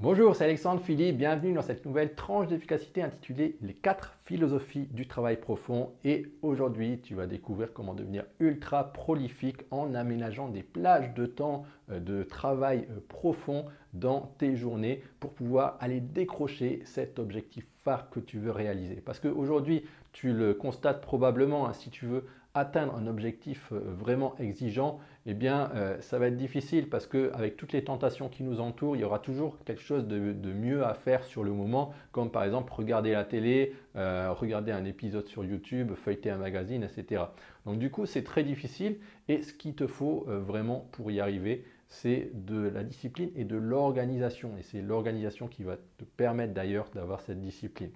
Bonjour, c'est Alexandre Philippe, bienvenue dans cette nouvelle tranche d'efficacité intitulée Les 4 philosophies du travail profond. Et aujourd'hui, tu vas découvrir comment devenir ultra prolifique en aménageant des plages de temps euh, de travail euh, profond dans tes journées pour pouvoir aller décrocher cet objectif phare que tu veux réaliser. Parce qu'aujourd'hui, tu le constates probablement, hein, si tu veux atteindre un objectif euh, vraiment exigeant, eh bien, euh, ça va être difficile parce qu'avec toutes les tentations qui nous entourent, il y aura toujours quelque chose de, mieux à faire sur le moment, comme par exemple regarder la télé, euh, regarder un épisode sur YouTube, feuilleter un magazine, etc. Donc du coup, c'est très difficile et ce qu'il te faut vraiment pour y arriver, c'est de la discipline et de l'organisation. Et c'est l'organisation qui va te permettre d'ailleurs d'avoir cette discipline.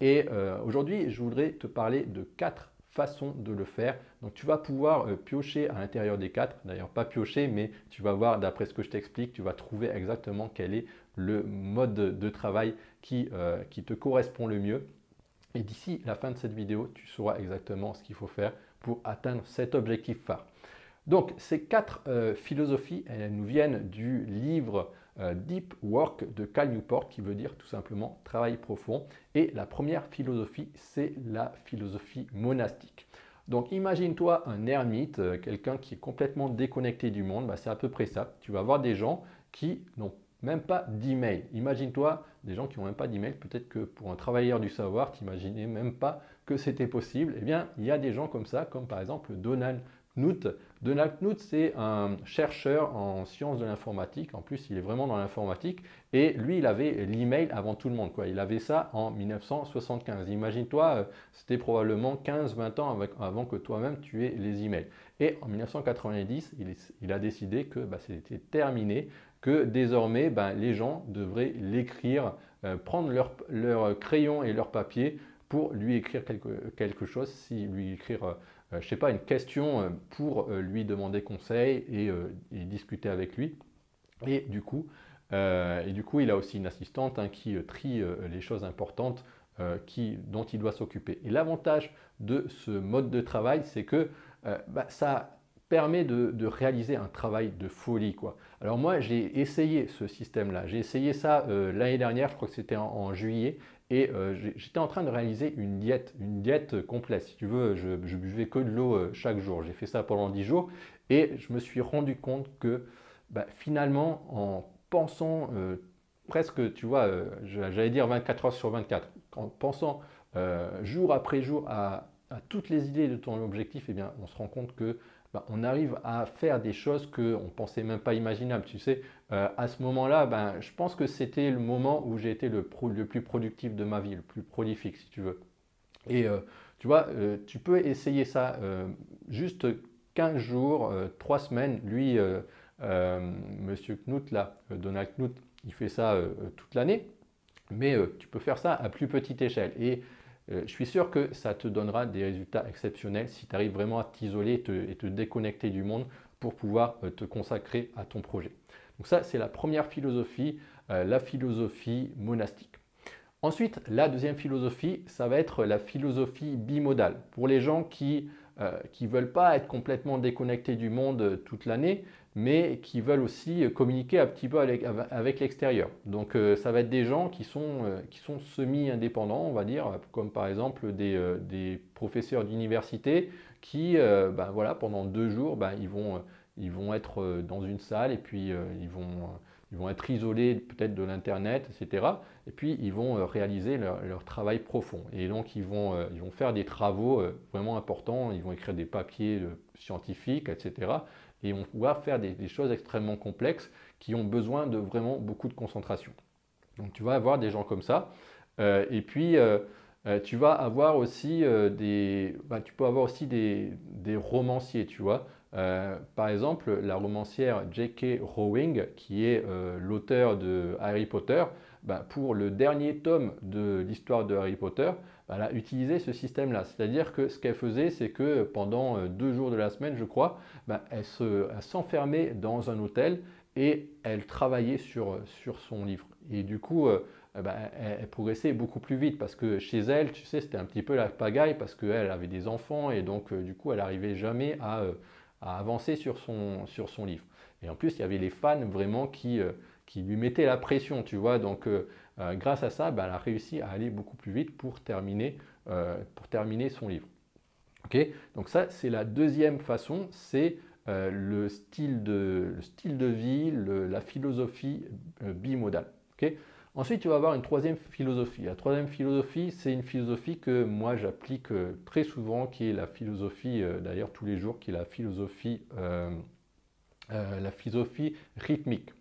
Et aujourd'hui, je voudrais te parler de quatre façon de le faire. Donc tu vas pouvoir euh, piocher à l'intérieur des quatre, d'ailleurs pas piocher, mais tu vas voir d'après ce que je t'explique, tu vas trouver exactement quel est le mode de, travail qui, euh, te correspond le mieux. Et d'ici la fin de cette vidéo, tu sauras exactement ce qu'il faut faire pour atteindre cet objectif phare. Donc ces quatre euh, philosophies, elles nous viennent du livre Deep Work de Cal Newport qui veut dire tout simplement travail profond. Et la première philosophie, c'est la philosophie monastique. Donc imagine-toi un ermite, euh, quelqu'un qui est complètement déconnecté du monde, bah, c'est à peu près ça. Tu vas voir des gens qui n'ont même pas d'email. Imagine-toi des gens qui n'ont même pas d'email. Peut-être que pour un travailleur du savoir, tu n'imaginais même pas que c'était possible. Eh bien, il y a des gens comme ça, comme par exemple Donald Knuth. Donald Knuth, c'est un chercheur en sciences de l'informatique. En plus, il est vraiment dans l'informatique. Et lui, il avait l'email avant tout le monde. Il avait ça en 1975. Imagine-toi, euh, c'était probablement 15-20 ans avant que toi-même tu aies les emails. Et en 1990, il, a décidé que bah, c'était terminé, que désormais, bah, les gens devraient l'écrire, euh, prendre leur, crayon et leur papier pour lui écrire quelque, chose, si lui écrire euh, je sais pas, une question euh, pour euh, lui demander conseil et, discuter avec lui. Et du coup, et du coup, il a aussi une assistante hein, qui trie les choses importantes qui, dont il doit s'occuper. Et l'avantage de ce mode de travail, c'est que bah, ça permet de, réaliser un travail de folie. Quoi. Alors moi, j'ai essayé ce système-là. J'ai essayé ça l'année dernière, je crois que c'était en, juillet, et euh, j'étais en train de réaliser une diète, une diète complète. Si tu veux, je, buvais que de l'eau euh, chaque jour. J'ai fait ça pendant 10 jours et je me suis rendu compte que bah, finalement, en pensant euh, presque, tu vois, j'allais dire 24 heures sur 24, en pensant jour après jour à, toutes les idées de ton objectif, eh bien, on se rend compte que bah, on arrive à faire des choses qu'on ne pensait même pas imaginables. Tu sais, euh, à ce moment-là, ben, je pense que c'était le moment où j'ai été le, plus productif de ma vie, le plus prolifique, si tu veux. Et euh, tu vois, euh, tu peux essayer ça juste 15 jours, 3 semaines. Lui, Monsieur Knut, là, Donald Knut, il fait ça toute l'année. Mais tu peux faire ça à plus petite échelle. Et je suis sûr que ça te donnera des résultats exceptionnels si tu arrives vraiment à t'isoler et, te déconnecter du monde pour pouvoir euh, te consacrer à ton projet. Donc ça, c'est la première philosophie, euh, la philosophie monastique. Ensuite, la deuxième philosophie, ça va être la philosophie bimodale. Pour les gens qui ne veulent pas être complètement déconnectés du monde toute l'année, mais qui veulent aussi communiquer un petit peu avec, l'extérieur. Donc euh, ça va être des gens qui sont, euh, sont semi-indépendants, on va dire, comme par exemple des, euh, professeurs d'université qui, ben, voilà, pendant deux jours, ben, ils, vont, ils vont être dans une salle et puis ils, vont, ils vont être isolés peut-être de l'Internet, etc. Et puis ils vont réaliser leur, leur, travail profond. Et donc ils vont, ils vont faire des travaux vraiment importants, ils vont écrire des papiers scientifiques, etc et on va faire des, choses extrêmement complexes qui ont besoin de vraiment beaucoup de concentration. Donc tu vas avoir des gens comme ça. Euh, et puis euh, euh, tu vas avoir aussi des, bah, tu peux avoir aussi des, romanciers, tu vois. par exemple, la romancière J.K. Rowling, qui est l'auteur de Harry Potter, bah, pour le dernier tome de l'histoire de Harry Potter, elle a utilisé ce système-là. C'est-à-dire que ce qu'elle faisait, c'est que pendant euh, deux jours de la semaine, je crois, ben, elle s'enfermait dans un hôtel et elle travaillait sur, sur son livre. Et du coup, euh, ben, elle, progressait beaucoup plus vite parce que chez elle, tu sais, c'était un petit peu la pagaille parce qu'elle avait des enfants et donc euh, du coup, elle n'arrivait jamais à, avancer sur son, sur son livre. Et en plus, il y avait les fans vraiment qui qui lui mettait la pression, tu vois. Donc, grâce à ça, bah, elle a réussi à aller beaucoup plus vite pour terminer, terminer son livre. Ok? Donc ça, c'est la deuxième façon, c'est le, style de, style de vie, la philosophie bimodale. ok? Ensuite, tu vas avoir une troisième philosophie. La troisième philosophie, c'est une philosophie que moi j'applique euh, très souvent, qui est la philosophie, euh, d'ailleurs tous les jours, qui est la philosophie, euh, la philosophie rythmique.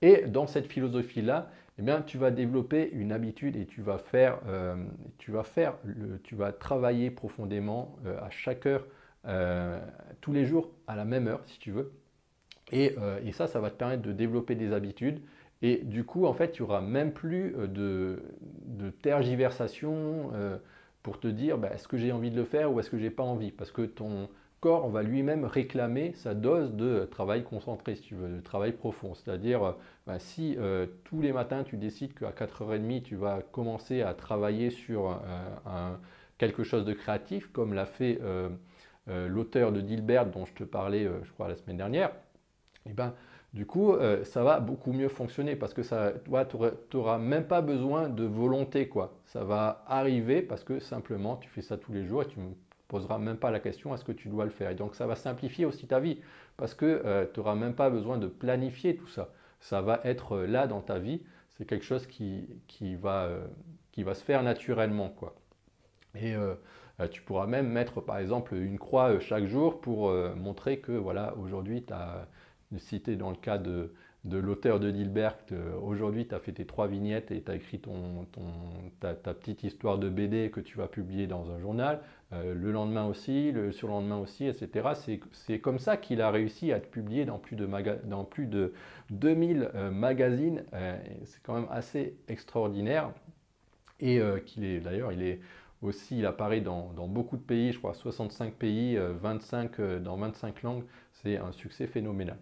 Et dans cette philosophie-là, eh tu vas développer une habitude et tu vas faire, tu vas faire, tu vas travailler profondément à chaque heure, tous les jours à la même heure, si tu veux. Et, et ça, ça va te permettre de développer des habitudes et du coup, en fait, tu n'auras même plus euh, de, tergiversation euh, pour te dire bah, est-ce que j'ai envie de le faire ou est-ce que j'ai pas envie? Parce que ton corps va lui-même réclamer sa dose de travail concentré, si tu veux, de travail profond. C'est-à-dire, euh, bah, si tous les matins tu décides qu'à 4h30 tu vas commencer à travailler sur quelque chose de créatif, comme l'a fait l'auteur de Dilbert dont je te parlais, je crois, la semaine dernière, et eh ben, du coup, euh, ça va beaucoup mieux fonctionner parce que ça, tu n'auras même pas besoin de volonté. quoi. Ça va arriver parce que simplement, tu fais ça tous les jours et tu poseras même pas la question est-ce que tu dois le faire? Et donc, ça va simplifier aussi ta vie parce que euh, tu n'auras même pas besoin de planifier tout ça. Ça va être euh, là dans ta vie. C'est quelque chose qui, va, qui va se faire naturellement. quoi. Et tu pourras même mettre par exemple une croix chaque jour pour montrer que voilà, aujourd'hui tu as citer dans le cas de, l'auteur de Dilbert, euh, aujourd'hui tu as fait tes trois vignettes et tu as écrit ton, ta, petite histoire de BD que tu vas publier dans un journal, euh, le lendemain aussi, le surlendemain aussi, etc. C'est comme ça qu'il a réussi à être publié dans plus de, dans plus de 2000 euh, magazines. C'est quand même assez extraordinaire. Et qu'il est d'ailleurs, il est aussi, il apparaît dans, dans, beaucoup de pays, je crois 65 pays, 25, dans 25 langues. C'est un succès phénoménal.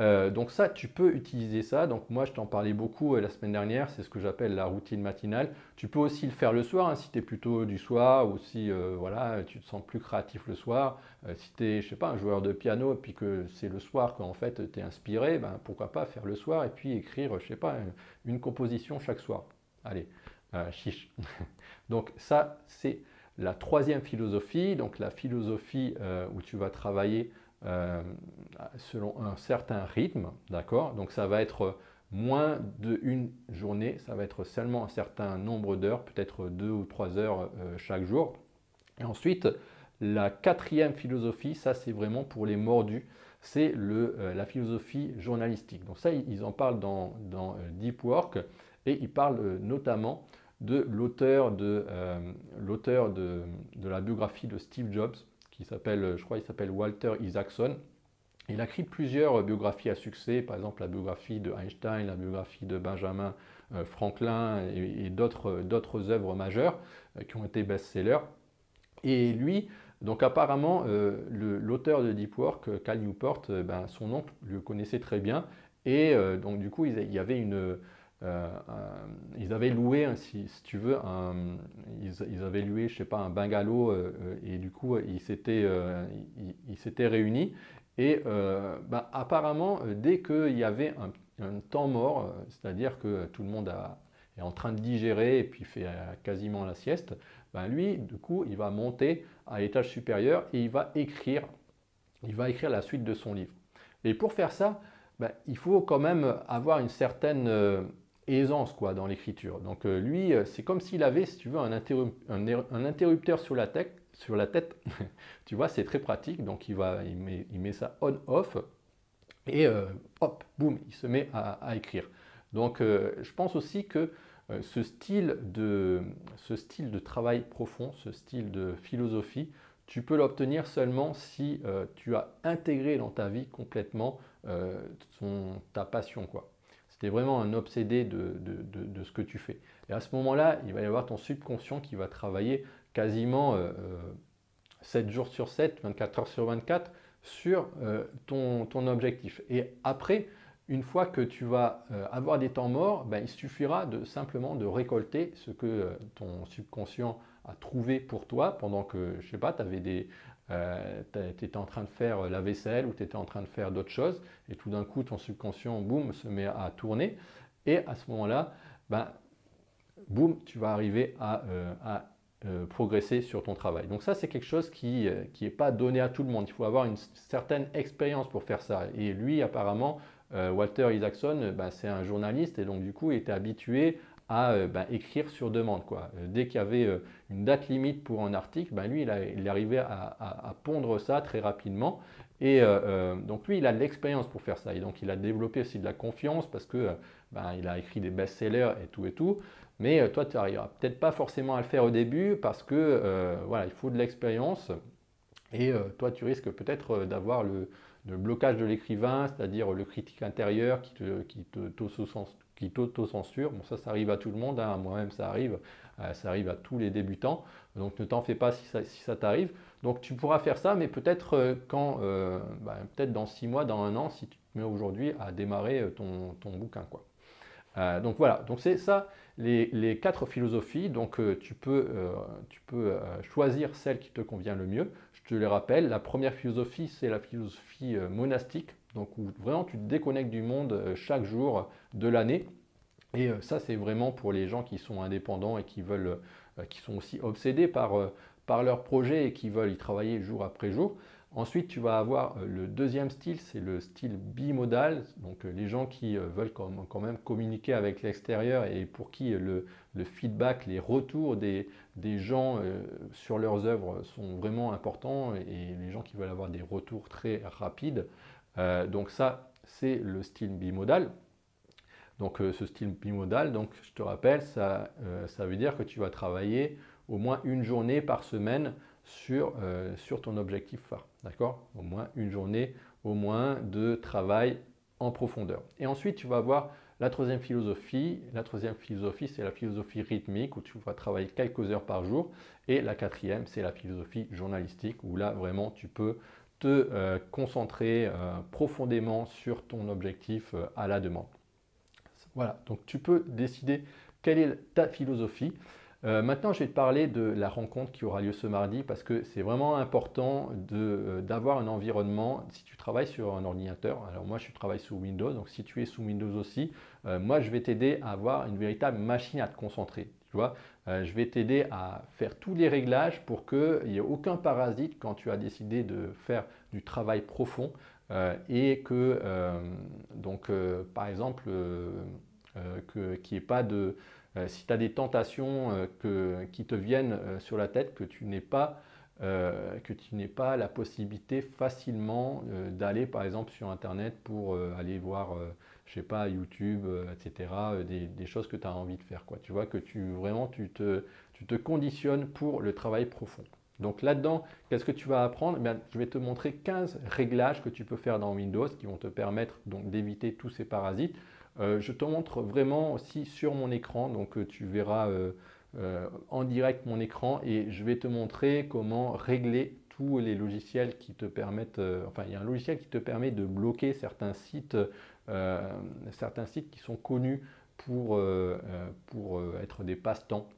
Euh, donc ça, tu peux utiliser ça. Donc moi, je t'en parlais beaucoup euh, la semaine dernière. C'est ce que j'appelle la routine matinale. Tu peux aussi le faire le soir hein, si tu es plutôt du soir ou si euh, voilà, tu te sens plus créatif le soir. si tu es, je sais pas, un joueur de piano et puis que c'est le soir qu'en fait tu es inspiré, ben, pourquoi pas faire le soir et puis écrire, je sais pas, une, composition chaque soir. Allez, chiche. donc ça, c'est la troisième philosophie. Donc la philosophie où tu vas travailler euh, selon un certain rythme, d'accord? Donc ça va être moins d'une journée, ça va être seulement un certain nombre d'heures, peut-être deux ou trois heures euh, chaque jour. Et ensuite, la quatrième philosophie, ça c'est vraiment pour les mordus, c'est euh, la philosophie journalistique. Donc ça, ils en parlent dans, Deep Work et ils parlent notamment de l'auteur de, de, de, la biographie de Steve Jobs, s'appelle, je crois, il s'appelle Walter Isaacson. Il a écrit plusieurs biographies à succès, par exemple la biographie de Einstein, la biographie de Benjamin euh, Franklin et, d'autres œuvres majeures euh, qui ont été best-sellers. Et lui, donc apparemment, euh, l'auteur de Deep Work, Cal Newport, ben, son oncle le connaissait très bien. Et donc du coup, il y avait une, euh, ils avaient loué, si, tu veux, ils, avaient loué, je sais pas, un bungalow euh, euh, et du coup, ils s'étaient, ils, réunis. Et bah, apparemment, dès qu'il y avait un, temps mort, c'est-à-dire que tout le monde est en train de digérer et puis fait quasiment la sieste, ben lui, du coup, il va monter à l'étage supérieur et il va écrire, il va écrire la suite de son livre. Et pour faire ça, ben, il faut quand même avoir une certaine aisance quoi, dans l'écriture. Donc euh, lui, euh, c'est comme s'il avait, si tu veux, un, un, interrupteur sur la tête. Sur la tête. tu vois, c'est très pratique. Donc il, va, il, met, il met ça on-off et euh, hop, boum, il se met à, écrire. Donc je pense aussi que ce, style de, ce style de travail profond, ce style de philosophie, tu peux l'obtenir seulement si tu as intégré dans ta vie complètement ta passion. quoi tu vraiment un obsédé de, ce que tu fais. Et à ce moment-là, il va y avoir ton subconscient qui va travailler quasiment 7 euh, jours sur 7, 24 heures sur 24 sur euh, ton, objectif. Et après, une fois que tu vas euh, avoir des temps morts, ben, il suffira de simplement de récolter ce que ton subconscient a trouvé pour toi pendant que, je sais pas, tu avais des, tu étais en train de faire la vaisselle ou tu étais en train de faire d'autres choses, et tout d'un coup, ton subconscient, boum, se met à tourner. Et à ce moment-là, ben, boum, tu vas arriver à, euh, progresser sur ton travail. Donc ça, c'est quelque chose qui n'est euh, pas donné à tout le monde. Il faut avoir une certaine expérience pour faire ça. Et lui, apparemment, euh, Walter Isaacson, ben, c'est un journaliste et donc du coup, il était habitué à ben, écrire sur demande. Quoi. Dès qu'il y avait une date limite pour un article, ben, lui, il, a, il arrivait à, pondre ça très rapidement. Et donc lui, il a de l'expérience pour faire ça. Et donc il a développé aussi de la confiance parce que il a écrit des best-sellers et tout et tout. Mais euh, toi, tu n'arriveras peut-être pas forcément à le faire au début parce que euh, voilà, il faut de l'expérience. Et euh, toi, tu risques peut-être d'avoir le, blocage de l'écrivain, c'est-à-dire le critique intérieur qui te, qui qui t'auto-censure. Bon, ça, ça arrive à tout le monde. Hein. Moi-même, ça arrive. ça arrive à tous les débutants. Donc, ne t'en fais pas si ça, si ça t'arrive. Donc, tu pourras faire ça, mais peut-être quand, bah, peut-être dans six mois, dans un an, si tu te mets aujourd'hui à démarrer ton, ton bouquin, quoi. donc voilà. Donc c'est ça les, quatre philosophies. Donc euh, tu peux, euh, euh, choisir celle qui te convient le mieux. Je te les rappelle. La première philosophie, c'est la philosophie monastique. Donc vraiment tu te déconnectes du monde chaque jour de l'année. Et ça, c'est vraiment pour les gens qui sont indépendants et qui veulent, qui sont aussi obsédés par, par leur projet et qui veulent y travailler jour après jour. Ensuite, tu vas avoir euh, le deuxième style, c'est le style bimodal. Donc, euh, les gens qui euh, veulent quand même communiquer avec l'extérieur et pour qui le, feedback, les retours des, gens sur leurs œuvres sont vraiment importants et les gens qui veulent avoir des retours très rapides. Donc, ça, c'est le style bimodal. Donc, ce style bimodal, donc, je te rappelle, ça, ça veut dire que tu vas travailler au moins une journée par semaine sur, euh, sur ton objectif phare. D'accord? Au moins une journée, au moins de travail en profondeur. Et ensuite, tu vas avoir la troisième philosophie. La troisième philosophie, c'est la philosophie rythmique où tu vas travailler quelques heures par jour. Et la quatrième, c'est la philosophie journalistique où là, vraiment, tu peux te euh, concentrer euh, profondément sur ton objectif à la demande. Voilà, donc tu peux décider quelle est ta philosophie. Euh, maintenant, je vais te parler de la rencontre qui aura lieu ce mardi parce que c'est vraiment important euh, d'avoir un environnement. Si tu travailles sur un ordinateur, alors moi je travaille sous Windows, donc si tu es sous Windows aussi, euh, moi je vais t'aider à avoir une véritable machine à te concentrer. Tu vois, je vais t'aider à faire tous les réglages pour qu'il n'y ait aucun parasite quand tu as décidé de faire du travail profond et que, donc, par exemple, qu'il n'y ait pas de euh, si tu as des tentations euh, qui te viennent euh, sur la tête, que tu n'es pas, que tu n'aies pas la possibilité facilement d'aller par exemple sur Internet pour aller voir, je sais pas, YouTube, etc., des, choses que tu as envie de faire. Quoi. Tu vois que tu vraiment tu te, tu te conditionnes pour le travail profond. Donc là-dedans, qu'est-ce que tu vas apprendre? Eh Je vais te montrer 15 réglages que tu peux faire dans Windows qui vont te permettre donc d'éviter tous ces parasites. Euh, je te montre vraiment aussi sur mon écran, donc euh, tu verras euh, en direct mon écran et je vais te montrer comment régler tous les logiciels qui te permettent, enfin il y a un logiciel qui te permet de bloquer certains sites, certains sites qui sont connus pour, pour être des passe-temps,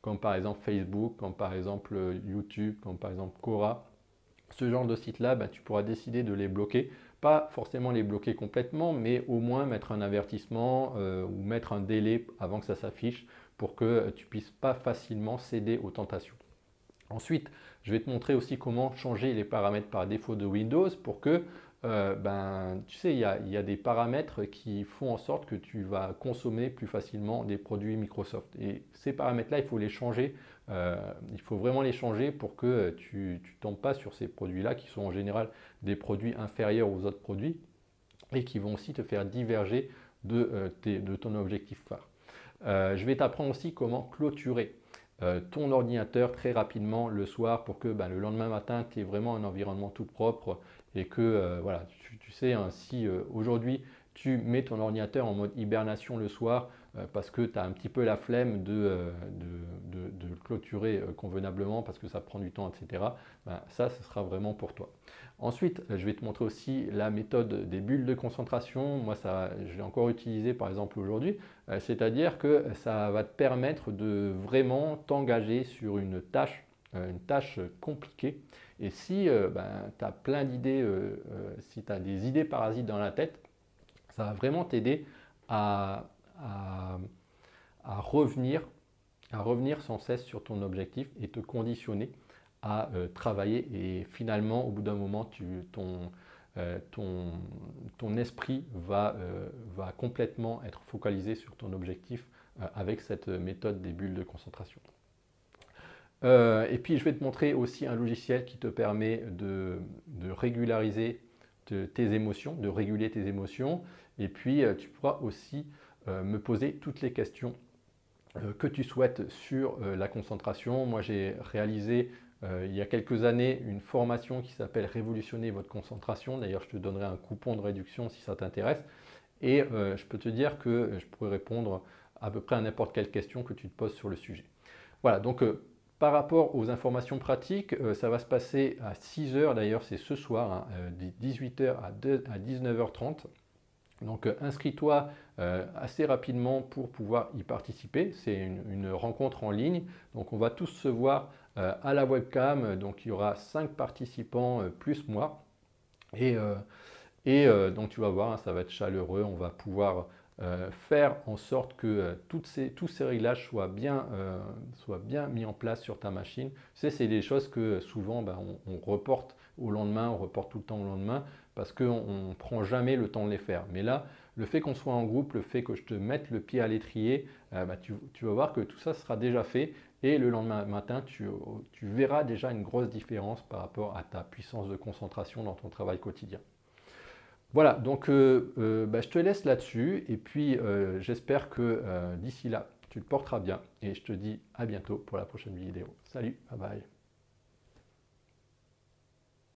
comme par exemple Facebook, comme par exemple YouTube, comme par exemple Quora. Ce genre de sites-là, bah, tu pourras décider de les bloquer pas forcément les bloquer complètement, mais au moins mettre un avertissement euh, ou mettre un délai avant que ça s'affiche pour que tu puisses pas facilement céder aux tentations. Ensuite, je vais te montrer aussi comment changer les paramètres par défaut de Windows pour que euh, ben, tu sais, il y, a, des paramètres qui font en sorte que tu vas consommer plus facilement des produits Microsoft. Et ces paramètres-là, il faut les changer. Euh, il faut vraiment les changer pour que tu ne tombes pas sur ces produits-là qui sont en général des produits inférieurs aux autres produits et qui vont aussi te faire diverger de, euh, ton objectif phare. je vais t'apprendre aussi comment clôturer ton ordinateur très rapidement le soir pour que ben, le lendemain matin, tu aies vraiment un environnement tout propre et que euh, voilà, tu, sais, hein, si euh, aujourd'hui tu mets ton ordinateur en mode hibernation le soir euh, parce que tu as un petit peu la flemme de, de, clôturer convenablement parce que ça prend du temps, etc., ben, ça, ce sera vraiment pour toi. Ensuite, je vais te montrer aussi la méthode des bulles de concentration. Moi, ça, je l'ai encore utilisé par exemple aujourd'hui. C'est-à-dire que ça va te permettre de vraiment t'engager sur une tâche une tâche compliquée. Et si ben, tu as plein d'idées, si tu as des idées parasites dans la tête, ça va vraiment t'aider à, revenir, à revenir sans cesse sur ton objectif et te conditionner à travailler. Et finalement, au bout d'un moment, ton, euh, esprit va, euh, complètement être focalisé sur ton objectif euh, avec cette méthode des bulles de concentration. Et puis je vais te montrer aussi un logiciel qui te permet de, régulariser tes émotions, de réguler tes émotions. Et puis tu pourras aussi me poser toutes les questions que tu souhaites sur la concentration. Moi j'ai réalisé euh, il y a quelques années une formation qui s'appelle Révolutionner votre concentration. D'ailleurs, je te donnerai un coupon de réduction si ça t'intéresse. Et euh, je peux te dire que je pourrais répondre à peu près à n'importe quelle question que tu te poses sur le sujet. Voilà, donc euh, par rapport aux informations pratiques, ça va se passer à 6 h d'ailleurs, c'est ce soir, hein, de 18h à, 19h30. Donc inscris-toi assez rapidement pour pouvoir y participer. C'est une, rencontre en ligne. Donc on va tous se voir euh, à la webcam. Donc il y aura 5 participants euh, plus moi. Et, euh, et donc tu vas voir, hein, ça va être chaleureux. On va pouvoir faire en sorte que ces, tous ces réglages soient bien, soient bien mis en place sur ta machine. C'est des choses que souvent ben, on, reporte au lendemain, on reporte tout le temps au lendemain parce qu'on ne prend jamais le temps de les faire. Mais là, le fait qu'on soit en groupe, le fait que je te mette le pied à l'étrier, tu, tu, vas voir que tout ça sera déjà fait et le lendemain matin, tu, verras déjà une grosse différence par rapport à ta puissance de concentration dans ton travail quotidien. Voilà, donc euh, euh, bah, je te laisse là-dessus et puis euh, j'espère que d'ici là, tu te porteras bien et je te dis à bientôt pour la prochaine vidéo. Salut, bye bye.